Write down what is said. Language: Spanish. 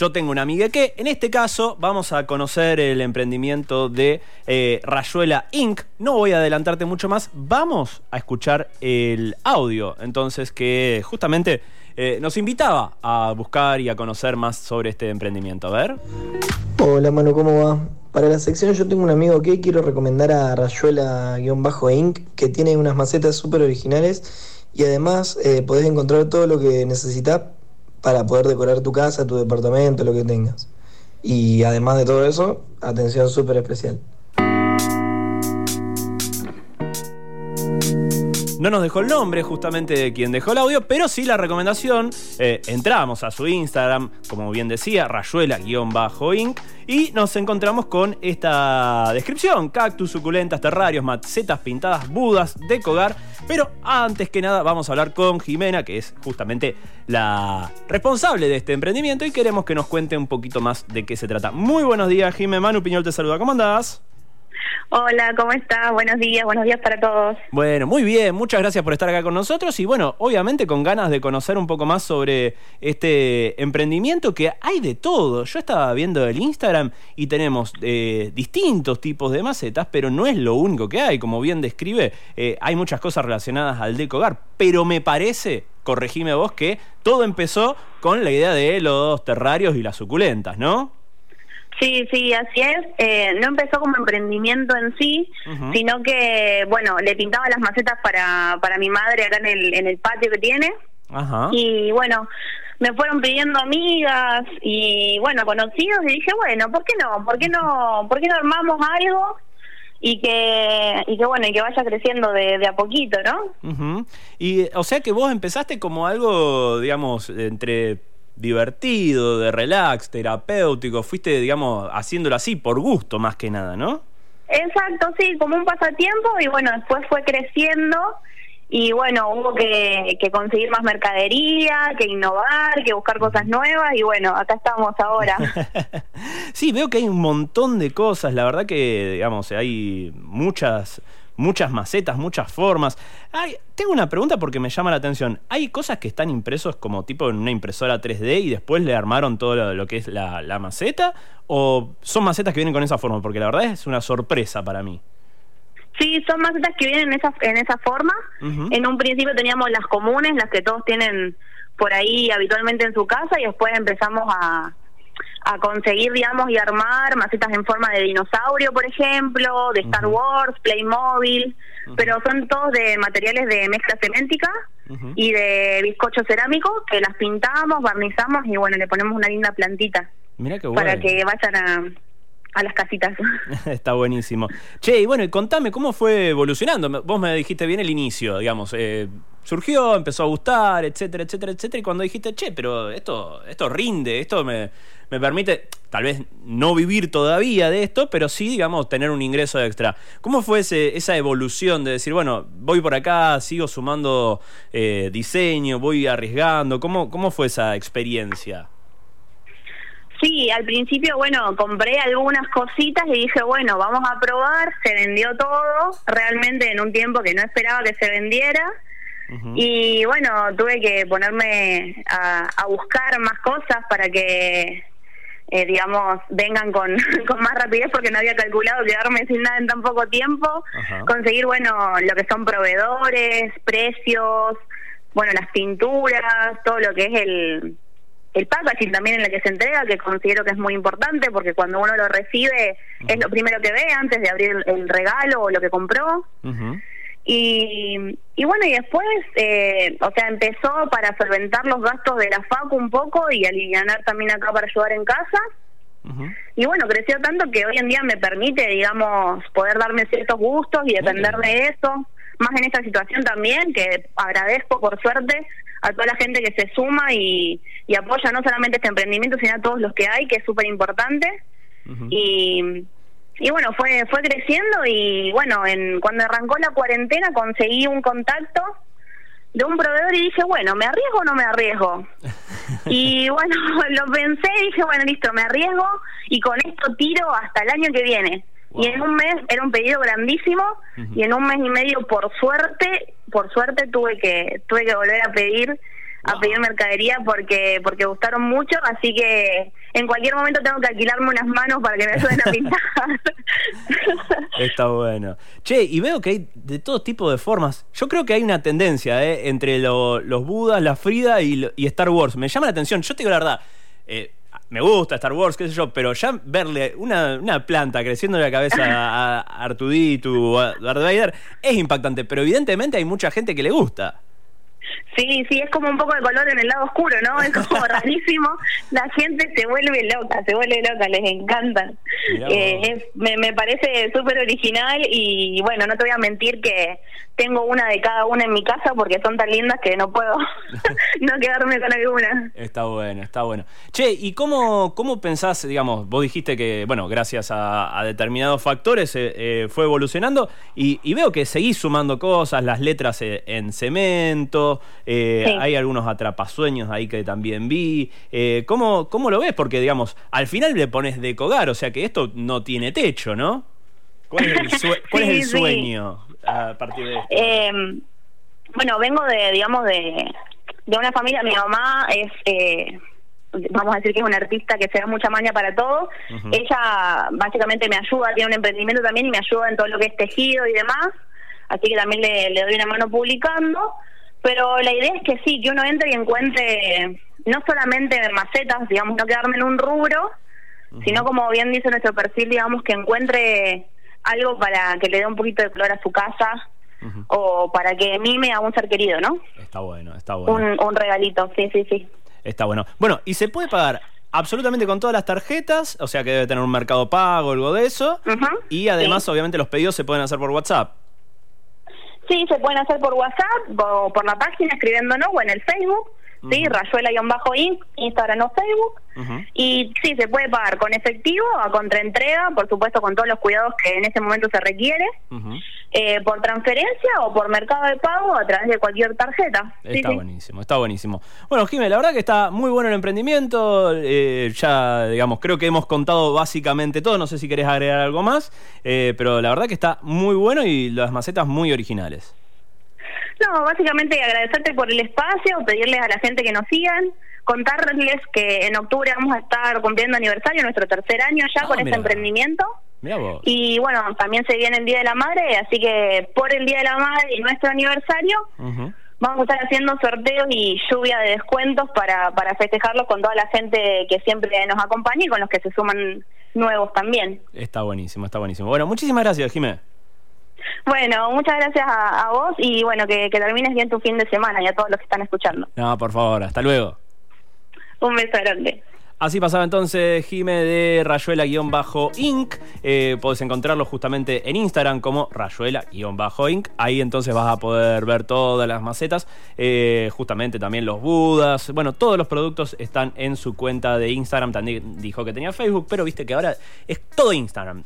Yo tengo una amiga que, en este caso, vamos a conocer el emprendimiento de eh, Rayuela Inc. No voy a adelantarte mucho más, vamos a escuchar el audio, entonces, que justamente eh, nos invitaba a buscar y a conocer más sobre este emprendimiento. A ver. Hola, mano, ¿cómo va? Para la sección yo tengo un amigo que quiero recomendar a Rayuela-Inc. que tiene unas macetas súper originales y además eh, podés encontrar todo lo que necesitas para poder decorar tu casa, tu departamento, lo que tengas. Y además de todo eso, atención súper especial. No nos dejó el nombre justamente de quien dejó el audio, pero sí la recomendación. Eh, entramos a su Instagram, como bien decía, rayuela-inc, y nos encontramos con esta descripción: cactus, suculentas, terrarios, macetas pintadas, budas, decogar. Pero antes que nada, vamos a hablar con Jimena, que es justamente la responsable de este emprendimiento, y queremos que nos cuente un poquito más de qué se trata. Muy buenos días, Jimena. Manu Piñol te saluda. ¿Cómo andás? Hola, ¿cómo estás? Buenos días, buenos días para todos. Bueno, muy bien, muchas gracias por estar acá con nosotros y bueno, obviamente con ganas de conocer un poco más sobre este emprendimiento que hay de todo. Yo estaba viendo el Instagram y tenemos eh, distintos tipos de macetas, pero no es lo único que hay. Como bien describe, eh, hay muchas cosas relacionadas al decogar, pero me parece, corregime vos, que todo empezó con la idea de los terrarios y las suculentas, ¿no? Sí, sí, así es. Eh, no empezó como emprendimiento en sí, sino que, bueno, le pintaba las macetas para, para mi madre acá en el, en el patio que tiene. Ajá. Y bueno, me fueron pidiendo amigas y, bueno, conocidos y dije, bueno, ¿por qué no? ¿Por qué no, por qué no armamos algo? y que y que bueno y que vaya creciendo de, de a poquito no y o sea que vos empezaste como algo digamos entre divertido, de relax, terapéutico, fuiste, digamos, haciéndolo así por gusto más que nada, ¿no? Exacto, sí, como un pasatiempo y bueno, después fue creciendo y bueno, hubo que, que, conseguir más mercadería, que innovar, que buscar cosas nuevas y bueno, acá estamos ahora. sí, veo que hay un montón de cosas, la verdad que, digamos, hay muchas muchas macetas, muchas formas. tengo una pregunta porque me llama la atención. ¿Hay cosas que están impresos como tipo en una impresora 3D y después le armaron todo lo, que es la, maceta? ¿O son macetas que vienen con esa forma? Porque la verdad es una sorpresa para mí. Sí, son macetas que vienen en esa, en esa forma. En un principio teníamos las comunes, las que todos tienen por ahí habitualmente en su casa y después empezamos a, a conseguir, digamos, y armar macetas en forma de dinosaurio, por ejemplo, de Star Wars, Playmobil, pero son todos de materiales de mezcla ceméntica y de bizcocho cerámico que las pintamos, barnizamos y bueno, le ponemos una linda plantita para que vayan a, a las casitas. Está buenísimo. Che, y bueno, y contame, ¿cómo fue evolucionando? Vos me dijiste bien el inicio, digamos, eh, surgió, empezó a gustar, etcétera, etcétera, etcétera, y cuando dijiste, che, pero esto, esto rinde, esto me, me permite, tal vez no vivir todavía de esto, pero sí, digamos, tener un ingreso extra. ¿Cómo fue ese, esa evolución de decir, bueno, voy por acá, sigo sumando eh, diseño, voy arriesgando? ¿Cómo, ¿Cómo fue esa experiencia? Sí, al principio, bueno, compré algunas cositas y dije, bueno, vamos a probar, se vendió todo, realmente en un tiempo que no esperaba que se vendiera. Y bueno, tuve que ponerme a, buscar más cosas para que, eh, digamos, vengan con, con más rapidez porque no había calculado quedarme sin nada en tan poco tiempo. Conseguir, bueno, lo que son proveedores, precios, bueno, las pinturas, todo lo que es el el packaging también en el que se entrega, que considero que es muy importante porque cuando uno lo recibe es lo primero que ve antes de abrir el regalo o lo que compró. y, y bueno, y después, eh, o sea, empezó para solventar los gastos de la FACU un poco y aliviar también acá para ayudar en casa. Y bueno, creció tanto que hoy en día me permite, digamos, poder darme ciertos gustos y depender de eso. Más en esta situación también, que agradezco por suerte a toda la gente que se suma y, apoya no solamente este emprendimiento, sino a todos los que hay, que es súper importante. Y y bueno, fue fue creciendo y bueno, en cuando arrancó la cuarentena conseguí un contacto de un proveedor y dije, bueno, ¿me arriesgo o no me arriesgo? y bueno, lo pensé y dije, bueno, listo, me arriesgo y con esto tiro hasta el año que viene. Y en un mes era un pedido grandísimo y en un mes y medio por suerte, por suerte tuve que tuve que volver a pedir a pedir mercadería porque porque gustaron mucho, así que en cualquier momento tengo que alquilarme unas manos para que me ayuden a pintar. Está bueno. Che, y veo que hay de todo tipo de formas. Yo creo que hay una tendencia ¿eh? entre los Budas, la Frida y, y, Star Wars. Me llama la atención. Yo te digo la verdad. Eh, me gusta Star Wars, qué sé yo, pero ya verle una, una planta creciendo en la cabeza a, a Artuditu o a Darth Vader es impactante, pero evidentemente hay mucha gente que le gusta. Sí, sí, es como un poco de color en el lado oscuro, ¿no? Es como rarísimo. La gente se vuelve loca, se vuelve loca, les encantan. Eh, me, me parece súper original y bueno, no te voy a mentir que tengo una de cada una en mi casa porque son tan lindas que no puedo no quedarme con alguna. Está bueno, está bueno. Che, ¿y cómo, cómo pensás, digamos, vos dijiste que, bueno, gracias a, determinados factores eh, eh, fue evolucionando y, veo que seguís sumando cosas, las letras eh, en cemento, hay algunos atrapasueños ahí que también vi. ¿cómo, ¿Cómo lo ves? Porque, digamos, al final le pones de cogar, o sea que esto no tiene techo, ¿no? ¿Cuál es el, cuál es el sueño? a partir de esto? Eh, bueno, vengo de, digamos, de, de una familia, mi mamá es... Eh, vamos a decir que es una artista que se da mucha maña para todo. Ella básicamente me ayuda, tiene un emprendimiento también y me ayuda en todo lo que es tejido y demás. Así que también le, le doy una mano publicando. Pero la idea es que sí, que uno entre y encuentre no solamente macetas, digamos, no quedarme en un rubro, sino como bien dice nuestro perfil, digamos, que encuentre algo para que le dé un poquito de color a su casa o para que mime a un ser querido, ¿no? Está bueno, está bueno. Un, regalito, sí, sí, sí. Está bueno. Bueno, y se puede pagar absolutamente con todas las tarjetas, o sea que debe tener un mercado pago, algo de eso. y además, obviamente, los pedidos se pueden hacer por WhatsApp. Sí, se pueden hacer por WhatsApp o por la página escribiéndonos o en el Facebook. ¿Sí? Rayuela-Inc, Instagram o Facebook. Y sí, se puede pagar con efectivo, a contraentrega, por supuesto con todos los cuidados que en ese momento se requiere, eh, por transferencia o por mercado de pago a través de cualquier tarjeta. Está buenísimo, está buenísimo. Bueno, Jiménez, la verdad que está muy bueno el emprendimiento, eh, ya digamos, creo que hemos contado básicamente todo, no sé si querés agregar algo más, eh, pero la verdad que está muy bueno y las macetas muy originales. No, básicamente agradecerte por el espacio, pedirles a la gente que nos sigan, contarles que en octubre vamos a estar cumpliendo aniversario, nuestro tercer año ya ah, con este emprendimiento. Y bueno, también se viene el Día de la Madre, así que por el Día de la Madre y nuestro aniversario vamos a estar haciendo sorteos y lluvia de descuentos para, para festejarlo con toda la gente que siempre nos acompaña y con los que se suman nuevos también. Está buenísimo, está buenísimo. Bueno, muchísimas gracias, Jiménez. Bueno, muchas gracias a, vos y bueno, que, termines bien tu fin de semana y a todos los que están escuchando. No, por favor, hasta luego. Un beso grande. Así pasaba entonces Jime de Rayuela-Inc. Eh, podés encontrarlo justamente en Instagram como Rayuela-Inc. Ahí entonces vas a poder ver todas las macetas, eh, justamente también los budas. Bueno, todos los productos están en su cuenta de Instagram. También dijo que tenía Facebook, pero viste que ahora es todo Instagram.